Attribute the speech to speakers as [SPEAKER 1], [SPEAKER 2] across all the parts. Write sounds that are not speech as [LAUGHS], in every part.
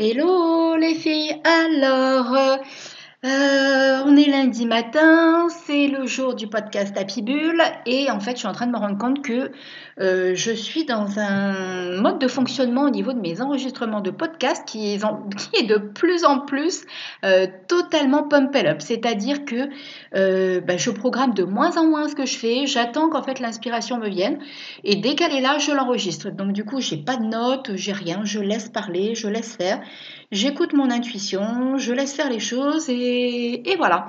[SPEAKER 1] Hello les filles, alors euh, on est lundi matin, c'est le jour du podcast Happy Bull et en fait je suis en train de me rendre compte que euh, je suis dans un mode de fonctionnement au niveau de mes enregistrements de podcast qui est, [LAUGHS] de plus en plus euh, totalement pumped up, c'est-à-dire que bah, je programme de moins en moins ce que je fais, j'attends qu'en fait l'inspiration me vienne et dès qu'elle est là je l'enregistre. Donc du coup j'ai pas de notes, j'ai rien, je laisse parler, je laisse faire j'écoute mon intuition, je laisse faire les choses et, voilà.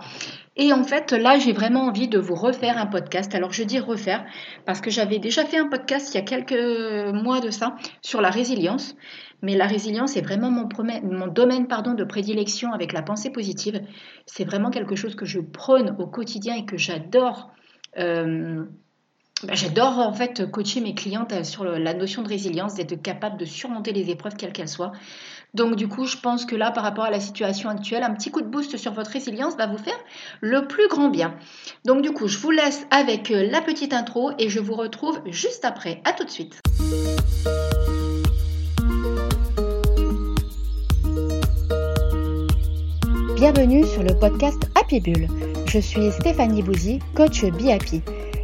[SPEAKER 1] Et en fait, là, j'ai vraiment envie de vous refaire un podcast. Alors, je dis refaire parce que j'avais déjà fait un podcast il y a quelques mois de ça sur la résilience. Mais la résilience est vraiment mon, mon domaine pardon, de prédilection avec la pensée positive. C'est vraiment quelque chose que je prône au quotidien et que j'adore. Euh, bah, j'adore en fait coacher mes clientes sur la notion de résilience, d'être capable de surmonter les épreuves quelles qu'elles soient. Donc du coup, je pense que là, par rapport à la situation actuelle, un petit coup de boost sur votre résilience va vous faire le plus grand bien. Donc du coup, je vous laisse avec euh, la petite intro et je vous retrouve juste après. À tout de suite.
[SPEAKER 2] Bienvenue sur le podcast Happy Bull. Je suis Stéphanie Bouzy, coach Be Happy.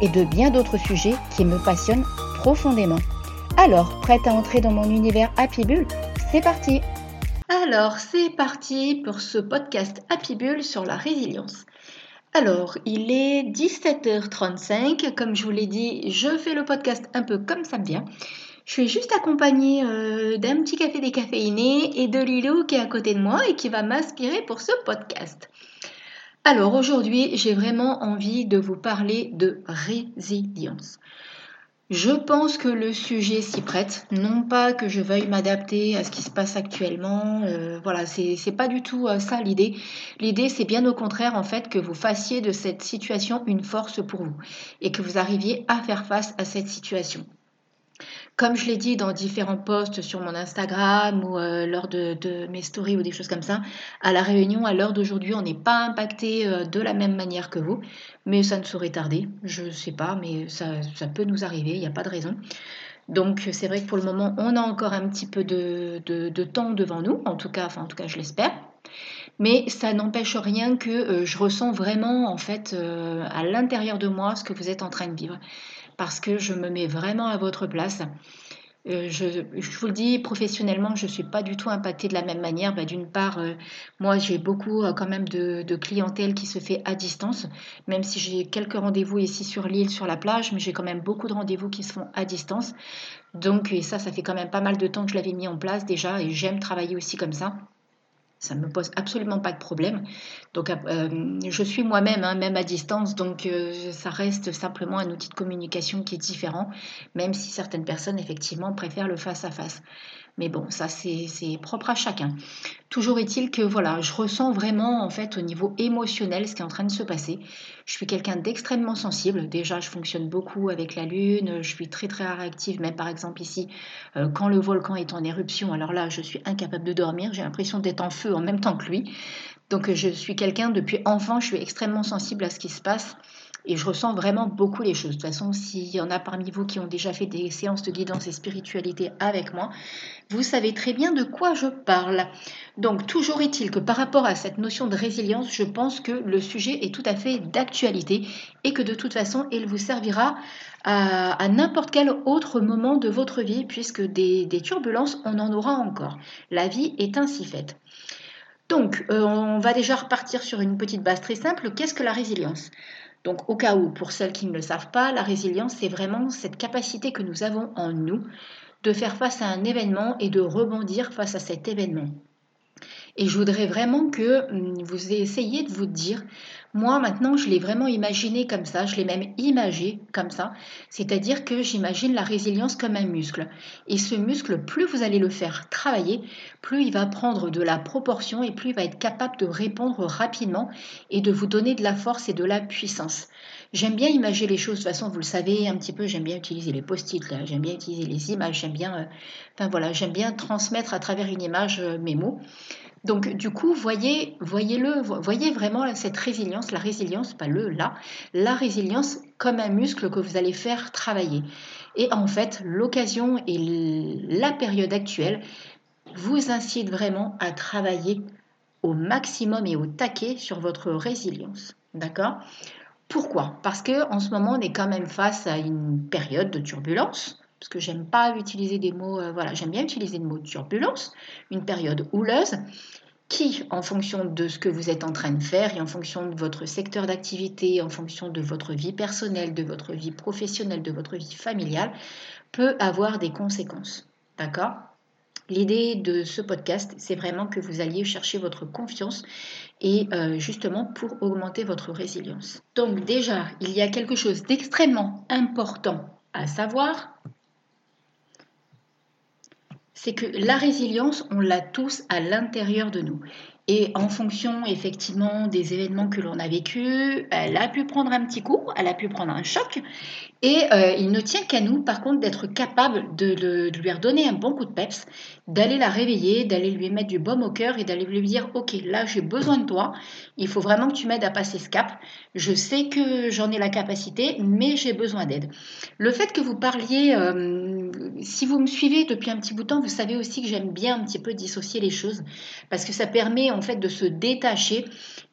[SPEAKER 2] et de bien d'autres sujets qui me passionnent profondément. Alors, prête à entrer dans mon univers Happy Bull C'est parti
[SPEAKER 1] Alors, c'est parti pour ce podcast Happy Bull sur la résilience. Alors, il est 17h35. Comme je vous l'ai dit, je fais le podcast un peu comme ça me vient. Je suis juste accompagnée euh, d'un petit café décaféiné et de Lilo qui est à côté de moi et qui va m'inspirer pour ce podcast. Alors aujourd'hui, j'ai vraiment envie de vous parler de résilience. Je pense que le sujet s'y prête, non pas que je veuille m'adapter à ce qui se passe actuellement, euh, voilà, c'est pas du tout euh, ça l'idée. L'idée, c'est bien au contraire en fait que vous fassiez de cette situation une force pour vous et que vous arriviez à faire face à cette situation. Comme je l'ai dit dans différents posts sur mon Instagram ou euh, lors de, mes stories ou des choses comme ça, à la Réunion, à l'heure d'aujourd'hui, on n'est pas impacté euh, de la même manière que vous, mais ça ne saurait tarder. Je ne sais pas, mais ça, peut nous arriver, il n'y a pas de raison. Donc c'est vrai que pour le moment, on a encore un petit peu de, temps devant nous, en tout cas, en tout cas je l'espère. Mais ça n'empêche rien que euh, je ressens vraiment en fait à l'intérieur de moi ce que vous êtes en train de vivre parce que je me mets vraiment à votre place. Euh, je, vous le dis, professionnellement, je ne suis pas du tout impactée de la même manière. Bah, d'une part, euh, moi, j'ai beaucoup euh, quand même de, clientèle qui se fait à distance, même si j'ai quelques rendez-vous ici sur l'île, sur la plage, mais j'ai quand même beaucoup de rendez-vous qui se font à distance. Donc, ça, ça fait quand même pas mal de temps que je l'avais mis en place déjà, et j'aime travailler aussi comme ça. Ça me pose absolument pas de problème. Donc, euh, je suis moi-même, hein, même à distance, donc euh, ça reste simplement un outil de communication qui est différent, même si certaines personnes, effectivement, préfèrent le face-à-face. Mais bon, ça c'est propre à chacun. Toujours est-il que voilà, je ressens vraiment en fait au niveau émotionnel ce qui est en train de se passer. Je suis quelqu'un d'extrêmement sensible. Déjà, je fonctionne beaucoup avec la lune. Je suis très très réactive. Même par exemple ici, euh, quand le volcan est en éruption, alors là, je suis incapable de dormir. J'ai l'impression d'être en feu en même temps que lui. Donc je suis quelqu'un depuis enfant, je suis extrêmement sensible à ce qui se passe. Et je ressens vraiment beaucoup les choses. De toute façon, s'il y en a parmi vous qui ont déjà fait des séances de guidance et spiritualité avec moi, vous savez très bien de quoi je parle. Donc, toujours est-il que par rapport à cette notion de résilience, je pense que le sujet est tout à fait d'actualité et que de toute façon, il vous servira à, n'importe quel autre moment de votre vie, puisque des, turbulences, on en aura encore. La vie est ainsi faite. Donc, euh, on va déjà repartir sur une petite base très simple. Qu'est-ce que la résilience? Donc au cas où, pour celles qui ne le savent pas, la résilience, c'est vraiment cette capacité que nous avons en nous de faire face à un événement et de rebondir face à cet événement. Et je voudrais vraiment que hum, vous essayiez de vous dire, moi maintenant je l'ai vraiment imaginé comme ça, je l'ai même imagé comme ça, c'est-à-dire que j'imagine la résilience comme un muscle. Et ce muscle, plus vous allez le faire travailler, plus il va prendre de la proportion et plus il va être capable de répondre rapidement et de vous donner de la force et de la puissance. J'aime bien imaginer les choses, de toute façon vous le savez un petit peu, j'aime bien utiliser les post-it, j'aime bien utiliser les images, j'aime bien, euh, enfin voilà, j'aime bien transmettre à travers une image euh, mes mots. Donc du coup, voyez, voyez-le, voyez vraiment cette résilience, la résilience, pas le là, la résilience comme un muscle que vous allez faire travailler. Et en fait, l'occasion et la période actuelle vous incite vraiment à travailler au maximum et au taquet sur votre résilience. D'accord? Pourquoi? Parce que en ce moment, on est quand même face à une période de turbulence parce que j'aime pas utiliser des mots, euh, voilà, j'aime bien utiliser le mot turbulence, une période houleuse qui, en fonction de ce que vous êtes en train de faire et en fonction de votre secteur d'activité, en fonction de votre vie personnelle, de votre vie professionnelle, de votre vie familiale, peut avoir des conséquences. D'accord? L'idée de ce podcast, c'est vraiment que vous alliez chercher votre confiance et euh, justement pour augmenter votre résilience. Donc déjà, il y a quelque chose d'extrêmement important à savoir, c'est que la résilience, on l'a tous à l'intérieur de nous. Et en fonction effectivement des événements que l'on a vécus, elle a pu prendre un petit coup, elle a pu prendre un choc. Et euh, il ne tient qu'à nous, par contre, d'être capable de, lui redonner un bon coup de peps, d'aller la réveiller, d'aller lui mettre du baume au cœur et d'aller lui dire, OK, là, j'ai besoin de toi. Il faut vraiment que tu m'aides à passer ce cap. Je sais que j'en ai la capacité, mais j'ai besoin d'aide. Le fait que vous parliez, euh, si vous me suivez depuis un petit bout de temps, vous savez aussi que j'aime bien un petit peu dissocier les choses parce que ça permet en fait de se détacher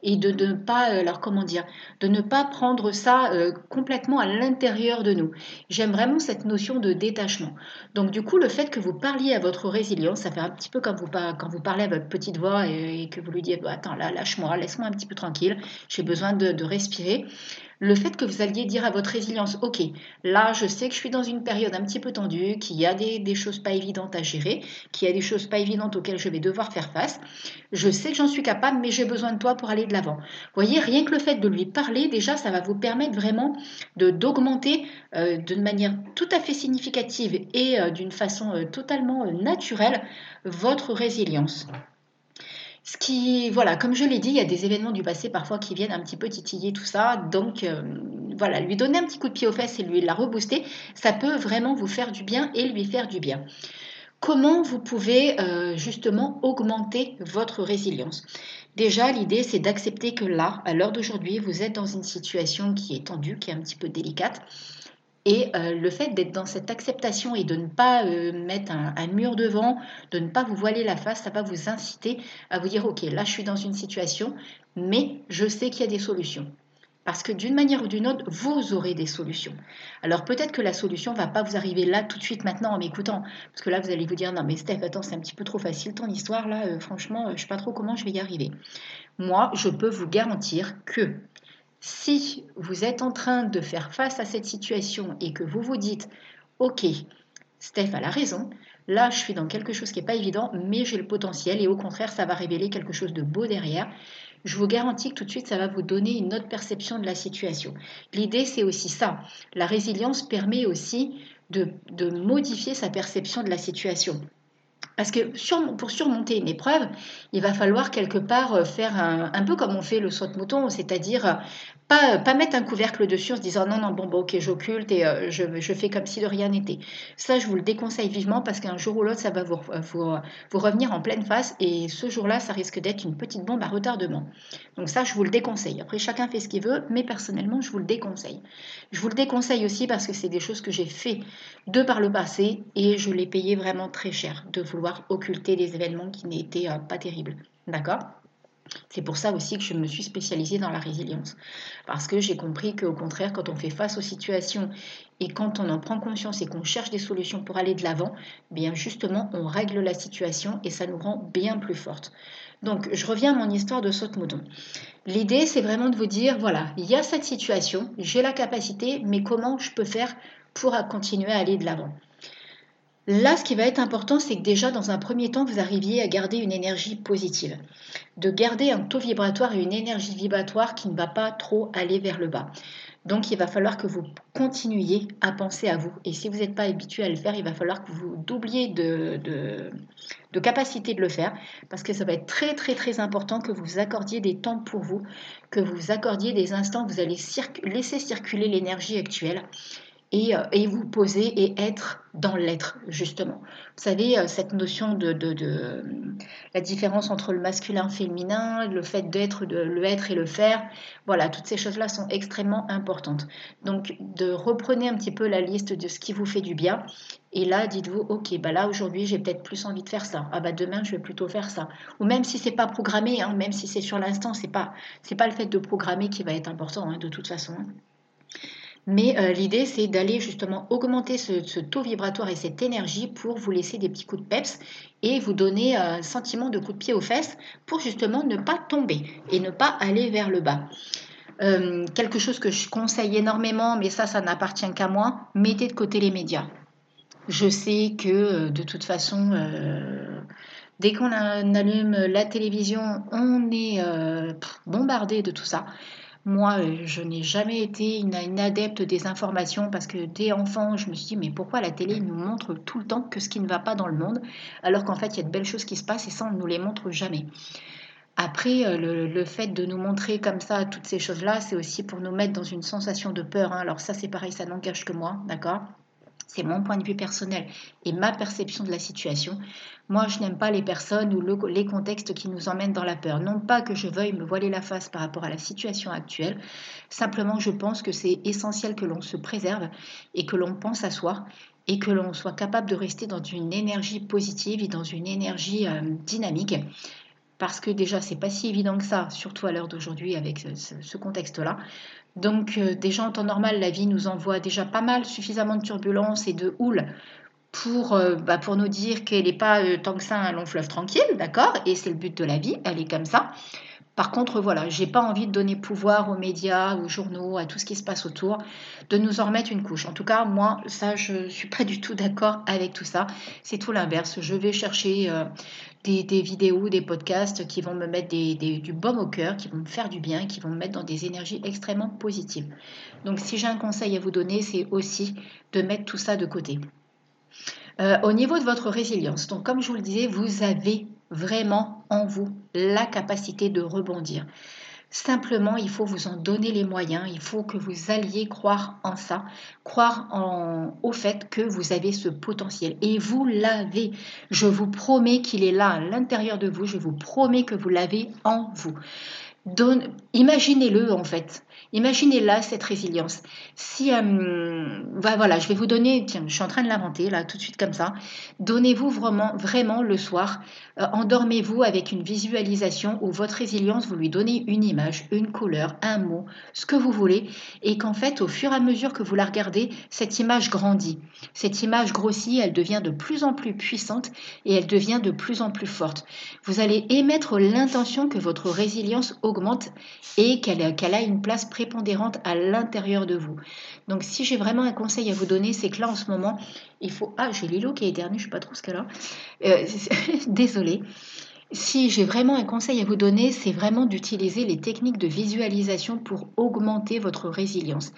[SPEAKER 1] et de ne pas, alors comment dire, de ne pas prendre ça euh, complètement à l'intérieur de nous. J'aime vraiment cette notion de détachement. Donc du coup, le fait que vous parliez à votre résilience, ça fait un petit peu comme vous, quand vous parlez à votre petite voix et, que vous lui dites, bah, attends là, lâche-moi, laisse-moi un petit peu tranquille, j'ai besoin de respirer le fait que vous alliez dire à votre résilience, ok, là je sais que je suis dans une période un petit peu tendue, qu'il y a des, choses pas évidentes à gérer, qu'il y a des choses pas évidentes auxquelles je vais devoir faire face, je sais que j'en suis capable, mais j'ai besoin de toi pour aller de l'avant. Voyez, rien que le fait de lui parler, déjà, ça va vous permettre vraiment d'augmenter euh, d'une manière tout à fait significative et euh, d'une façon euh, totalement naturelle votre résilience. Ce qui, voilà, comme je l'ai dit, il y a des événements du passé parfois qui viennent un petit peu titiller tout ça. Donc, euh, voilà, lui donner un petit coup de pied aux fesses et lui la rebooster, ça peut vraiment vous faire du bien et lui faire du bien. Comment vous pouvez euh, justement augmenter votre résilience? Déjà, l'idée, c'est d'accepter que là, à l'heure d'aujourd'hui, vous êtes dans une situation qui est tendue, qui est un petit peu délicate. Et euh, le fait d'être dans cette acceptation et de ne pas euh, mettre un, mur devant, de ne pas vous voiler la face, ça va vous inciter à vous dire, OK, là je suis dans une situation, mais je sais qu'il y a des solutions. Parce que d'une manière ou d'une autre, vous aurez des solutions. Alors peut-être que la solution ne va pas vous arriver là tout de suite maintenant en m'écoutant. Parce que là, vous allez vous dire, non mais Steph, attends, c'est un petit peu trop facile ton histoire là, euh, franchement, je ne sais pas trop comment je vais y arriver. Moi, je peux vous garantir que si vous êtes en train de faire face à cette situation et que vous vous dites, OK, Steph a la raison, là je suis dans quelque chose qui n'est pas évident, mais j'ai le potentiel et au contraire ça va révéler quelque chose de beau derrière, je vous garantis que tout de suite ça va vous donner une autre perception de la situation. L'idée c'est aussi ça. La résilience permet aussi de, modifier sa perception de la situation. Parce que pour surmonter une épreuve, il va falloir quelque part euh, faire un, peu comme on fait le saut de mouton, c'est-à-dire euh, pas, pas, mettre un couvercle dessus en se disant non, non, bon, bon ok, j'occulte et euh, je, fais comme si de rien n'était. Ça, je vous le déconseille vivement parce qu'un jour ou l'autre, ça va vous, vous, vous, revenir en pleine face et ce jour-là, ça risque d'être une petite bombe à retardement. Donc ça, je vous le déconseille. Après, chacun fait ce qu'il veut, mais personnellement, je vous le déconseille. Je vous le déconseille aussi parce que c'est des choses que j'ai fait de par le passé et je l'ai payé vraiment très cher de vouloir occulter des événements qui n'étaient euh, pas terribles. D'accord? C'est pour ça aussi que je me suis spécialisée dans la résilience. Parce que j'ai compris qu'au contraire, quand on fait face aux situations et quand on en prend conscience et qu'on cherche des solutions pour aller de l'avant, bien justement, on règle la situation et ça nous rend bien plus fortes. Donc, je reviens à mon histoire de saute-mouton. L'idée, c'est vraiment de vous dire, voilà, il y a cette situation, j'ai la capacité, mais comment je peux faire pour continuer à aller de l'avant? Là, ce qui va être important, c'est que déjà, dans un premier temps, vous arriviez à garder une énergie positive, de garder un taux vibratoire et une énergie vibratoire qui ne va pas trop aller vers le bas. Donc, il va falloir que vous continuiez à penser à vous. Et si vous n'êtes pas habitué à le faire, il va falloir que vous doubliez de, capacité de le faire, parce que ça va être très, très, très important que vous accordiez des temps pour vous, que vous accordiez des instants, vous allez laisser circuler l'énergie actuelle euh, et, vous poser et être dans l'être, justement. Vous savez, euh, cette notion de, la différence entre le masculin et le féminin, le fait d'être, de, le être et le faire, voilà, toutes ces choses-là sont extrêmement importantes. Donc, reprenez un petit peu la liste de ce qui vous fait du bien. Et là, dites-vous, ok, bah là aujourd'hui, j'ai peut-être plus envie de faire ça. Ah bah demain, je vais plutôt faire ça. Ou même si c'est pas programmé, hein, même si c'est sur l'instant, c'est pas, c'est pas le fait de programmer qui va être important, hein, de toute façon. Mais euh, l'idée, c'est d'aller justement augmenter ce, taux vibratoire et cette énergie pour vous laisser des petits coups de peps et vous donner un sentiment de coup de pied aux fesses pour justement ne pas tomber et ne pas aller vers le bas. Euh, quelque chose que je conseille énormément, mais ça, ça n'appartient qu'à moi, mettez de côté les médias. Je sais que euh, de toute façon, dès qu'on allume la télévision, on est bombardé de tout ça. Moi, euh, je n'ai jamais été une, adepte des informations parce que dès enfant, je me suis dit, mais pourquoi la télé nous montre tout le temps que ce qui ne va pas dans le monde, alors qu'en fait, il y a de belles choses qui se passent et ça, on ne nous les montre jamais. Après, euh, le, fait de nous montrer comme ça toutes ces choses-là, c'est aussi pour nous mettre dans une sensation de peur. Hein. Alors ça, c'est pareil, ça n'engage que moi, d'accord? C'est mon point de vue personnel et ma perception de la situation. Moi, je n'aime pas les personnes ou les contextes qui nous emmènent dans la peur. Non pas que je veuille me voiler la face par rapport à la situation actuelle, simplement je pense que c'est essentiel que l'on se préserve et que l'on pense à soi et que l'on soit capable de rester dans une énergie positive et dans une énergie euh, dynamique parce que déjà c'est pas si évident que ça, surtout à l'heure d'aujourd'hui avec ce, contexte-là. Donc euh, déjà en temps normal, la vie nous envoie déjà pas mal, suffisamment de turbulences et de houle pour, euh, bah, pour nous dire qu'elle n'est pas euh, tant que ça un long fleuve tranquille, d'accord? Et c'est le but de la vie, elle est comme ça. Par contre, voilà, j'ai pas envie de donner pouvoir aux médias, aux journaux, à tout ce qui se passe autour, de nous en remettre une couche. En tout cas, moi, ça, je suis pas du tout d'accord avec tout ça. C'est tout l'inverse. Je vais chercher euh, des, vidéos, des podcasts qui vont me mettre du baume au cœur, qui vont me faire du bien, qui vont me mettre dans des énergies extrêmement positives. Donc, si j'ai un conseil à vous donner, c'est aussi de mettre tout ça de côté. Euh, au niveau de votre résilience, donc comme je vous le disais, vous avez vraiment en vous la capacité de rebondir. Simplement, il faut vous en donner les moyens, il faut que vous alliez croire en ça, croire au fait que vous avez ce potentiel. Et vous l'avez. Je vous promets qu'il est là à l'intérieur de vous, je vous promets que vous l'avez en vous. Imaginez-le en fait. Imaginez là cette résilience. Si, euh, voilà, je vais vous donner, tiens, je suis en train de l'inventer là tout de suite comme ça. Donnez-vous vraiment, vraiment le soir, euh, endormez-vous avec une visualisation où votre résilience, vous lui donnez une image, une couleur, un mot, ce que vous voulez, et qu'en fait, au fur et à mesure que vous la regardez, cette image grandit. Cette image grossit, elle devient de plus en plus puissante et elle devient de plus en plus forte. Vous allez émettre l'intention que votre résilience et qu'elle a une place prépondérante à l'intérieur de vous. Donc si j'ai vraiment un conseil à vous donner, c'est que là en ce moment, il faut... Ah, j'ai Lilo qui est éternue, je ne sais pas trop ce qu'elle a. Euh, [LAUGHS] désolée. Si j'ai vraiment un conseil à vous donner, c'est vraiment d'utiliser les techniques de visualisation pour augmenter votre résilience.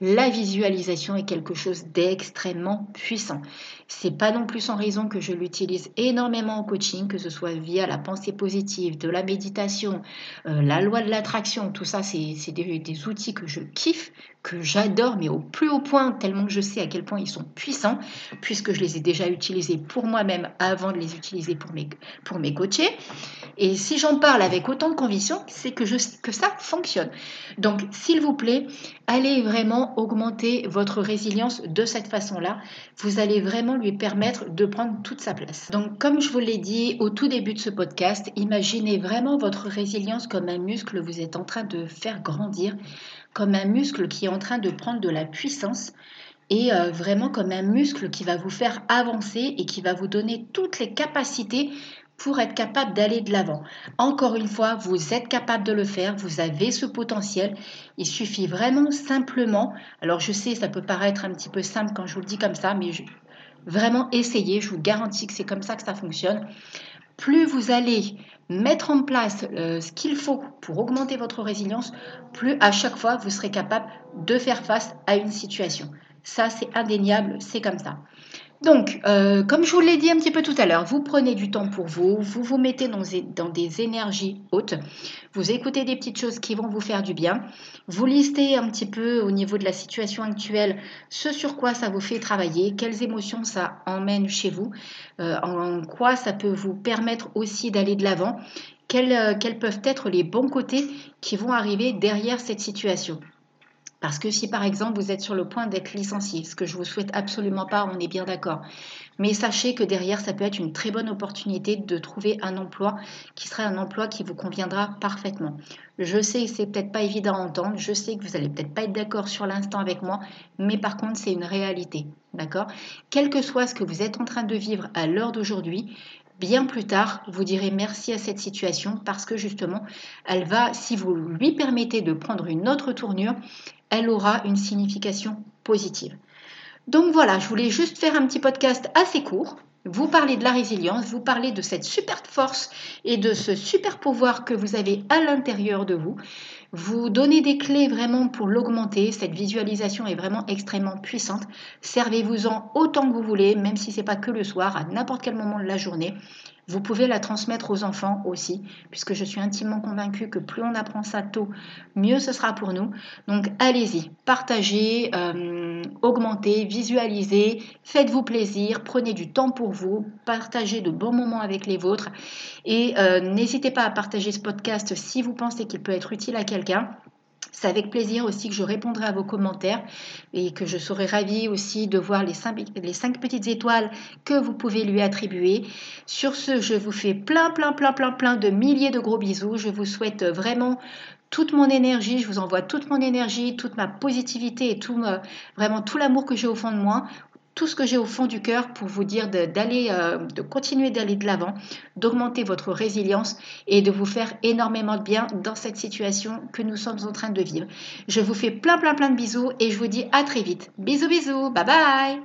[SPEAKER 1] La visualisation est quelque chose d'extrêmement puissant. C'est pas non plus sans raison que je l'utilise énormément en coaching, que ce soit via la pensée positive, de la méditation, euh, la loi de l'attraction, tout ça, c'est des, des outils que je kiffe, que j'adore, mais au plus haut point, tellement que je sais à quel point ils sont puissants, puisque je les ai déjà utilisés pour moi-même avant de les utiliser pour mes, pour mes coachés. Et si j'en parle avec autant de conviction, c'est que, que ça fonctionne. Donc, s'il vous plaît, allez vraiment augmenter votre résilience de cette façon-là. Vous allez vraiment lui permettre de prendre toute sa place. Donc, comme je vous l'ai dit au tout début de ce podcast, imaginez vraiment votre résilience comme un muscle que vous êtes en train de faire grandir comme un muscle qui est en train de prendre de la puissance et euh, vraiment comme un muscle qui va vous faire avancer et qui va vous donner toutes les capacités pour être capable d'aller de l'avant. Encore une fois, vous êtes capable de le faire, vous avez ce potentiel. Il suffit vraiment simplement, alors je sais, ça peut paraître un petit peu simple quand je vous le dis comme ça, mais Vraiment, essayez, je vous garantis que c'est comme ça que ça fonctionne. Plus vous allez mettre en place euh, ce qu'il faut pour augmenter votre résilience, plus à chaque fois vous serez capable de faire face à une situation. Ça, c'est indéniable, c'est comme ça. Donc, euh, comme je vous l'ai dit un petit peu tout à l'heure, vous prenez du temps pour vous, vous vous mettez dans, des énergies hautes, vous écoutez des petites choses qui vont vous faire du bien, vous listez un petit peu au niveau de la situation actuelle ce sur quoi ça vous fait travailler, quelles émotions ça emmène chez vous, euh, en quoi ça peut vous permettre aussi d'aller de l'avant, euh, quels peuvent être les bons côtés qui vont arriver derrière cette situation. Parce que si par exemple vous êtes sur le point d'être licencié, ce que je vous souhaite absolument pas, on est bien d'accord. Mais sachez que derrière, ça peut être une très bonne opportunité de trouver un emploi qui sera un emploi qui vous conviendra parfaitement. Je sais que c'est peut-être pas évident à entendre, je sais que vous allez peut-être pas être d'accord sur l'instant avec moi, mais par contre, c'est une réalité. D'accord? Quel que soit ce que vous êtes en train de vivre à l'heure d'aujourd'hui, bien plus tard, vous direz merci à cette situation parce que justement, elle va, si vous lui permettez de prendre une autre tournure, elle aura une signification positive. Donc voilà, je voulais juste faire un petit podcast assez court, vous parler de la résilience, vous parler de cette super force et de ce super pouvoir que vous avez à l'intérieur de vous, vous donner des clés vraiment pour l'augmenter. Cette visualisation est vraiment extrêmement puissante. Servez-vous-en autant que vous voulez, même si ce n'est pas que le soir, à n'importe quel moment de la journée. Vous pouvez la transmettre aux enfants aussi, puisque je suis intimement convaincue que plus on apprend ça tôt, mieux ce sera pour nous. Donc allez-y, partagez, euh, augmentez, visualisez, faites-vous plaisir, prenez du temps pour vous, partagez de bons moments avec les vôtres et euh, n'hésitez pas à partager ce podcast si vous pensez qu'il peut être utile à quelqu'un. C'est avec plaisir aussi que je répondrai à vos commentaires et que je serai ravie aussi de voir les cinq, petites étoiles que vous pouvez lui attribuer. Sur ce, je vous fais plein, plein, plein, plein, plein de milliers de gros bisous. Je vous souhaite vraiment toute mon énergie, je vous envoie toute mon énergie, toute ma positivité et tout, vraiment tout l'amour que j'ai au fond de moi tout ce que j'ai au fond du cœur pour vous dire d'aller, euh, de, continuer d'aller de l'avant, d'augmenter votre résilience et de vous faire énormément de bien dans cette situation que nous sommes en train de vivre. Je vous fais plein plein plein de bisous et je vous dis à très vite. Bisous bisous, bye bye